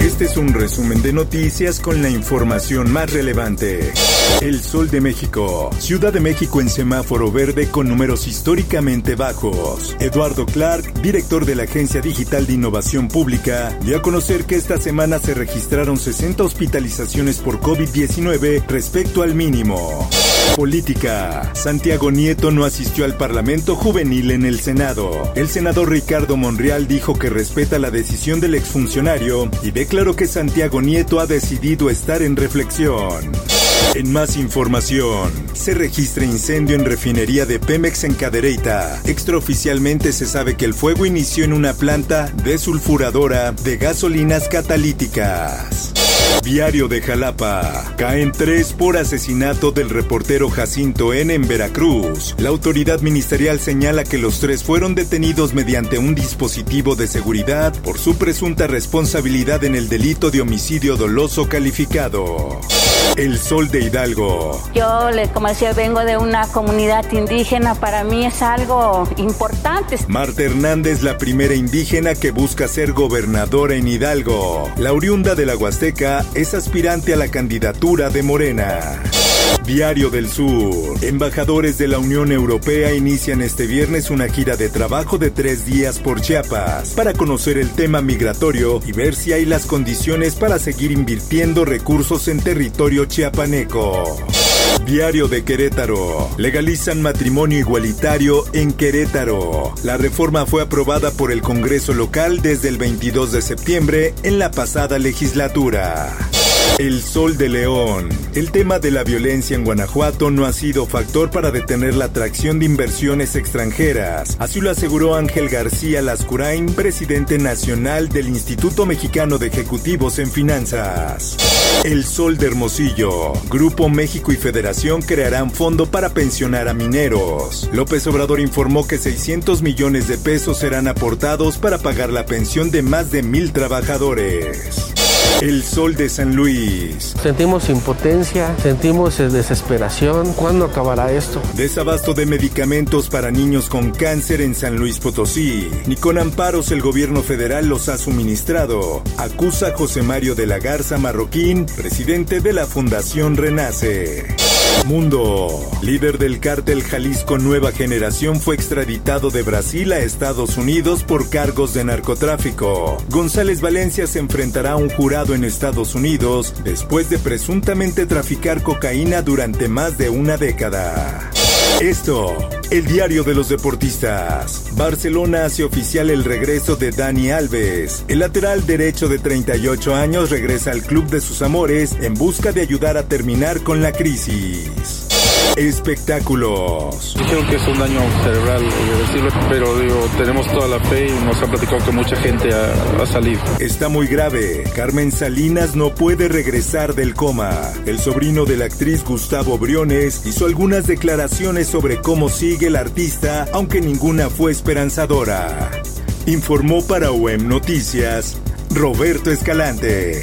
Este es un resumen de noticias con la información más relevante. El Sol de México. Ciudad de México en semáforo verde con números históricamente bajos. Eduardo Clark, director de la Agencia Digital de Innovación Pública, dio a conocer que esta semana se registraron 60 hospitalizaciones por COVID-19 respecto al mínimo. Política. Santiago Nieto no asistió al Parlamento Juvenil en el Senado. El senador Ricardo Monreal dijo que respeta la decisión del exfuncionario y declaró que Santiago Nieto ha decidido estar en reflexión. En más información, se registra incendio en refinería de Pemex en Cadereyta. Extraoficialmente se sabe que el fuego inició en una planta desulfuradora de gasolinas catalíticas. Diario de Jalapa. Caen tres por asesinato del reportero Jacinto N. en Veracruz. La autoridad ministerial señala que los tres fueron detenidos mediante un dispositivo de seguridad por su presunta responsabilidad en el delito de homicidio doloso calificado. El Sol de Hidalgo. Yo, como decía, vengo de una comunidad indígena. Para mí es algo importante. Marta Hernández, la primera indígena que busca ser gobernadora en Hidalgo. La oriunda de la Huasteca es aspirante a la candidatura de Morena. Diario del Sur. Embajadores de la Unión Europea inician este viernes una gira de trabajo de tres días por Chiapas para conocer el tema migratorio y ver si hay las condiciones para seguir invirtiendo recursos en territorio chiapaneco. Diario de Querétaro. Legalizan matrimonio igualitario en Querétaro. La reforma fue aprobada por el Congreso local desde el 22 de septiembre en la pasada legislatura. El Sol de León. El tema de la violencia en Guanajuato no ha sido factor para detener la atracción de inversiones extranjeras. Así lo aseguró Ángel García Lascurain, presidente nacional del Instituto Mexicano de Ejecutivos en Finanzas. El Sol de Hermosillo. Grupo México y Federación crearán fondo para pensionar a mineros. López Obrador informó que 600 millones de pesos serán aportados para pagar la pensión de más de mil trabajadores. El sol de San Luis. Sentimos impotencia, sentimos desesperación. ¿Cuándo acabará esto? Desabasto de medicamentos para niños con cáncer en San Luis Potosí. Ni con amparos el gobierno federal los ha suministrado. Acusa José Mario de la Garza Marroquín, presidente de la Fundación Renace. Mundo. Líder del cártel Jalisco Nueva Generación fue extraditado de Brasil a Estados Unidos por cargos de narcotráfico. González Valencia se enfrentará a un jurado en Estados Unidos después de presuntamente traficar cocaína durante más de una década. Esto, el diario de los deportistas. Barcelona hace oficial el regreso de Dani Alves. El lateral derecho de 38 años regresa al club de sus amores en busca de ayudar a terminar con la crisis. Espectáculos. Dijeron que es un daño cerebral, pero digo, tenemos toda la fe y nos ha platicado que mucha gente ha, ha, salido. Está muy grave. Carmen Salinas no puede regresar del coma. El sobrino de la actriz Gustavo Briones hizo algunas declaraciones sobre cómo sigue el artista, aunque ninguna fue esperanzadora. Informó para UEM Noticias Roberto Escalante.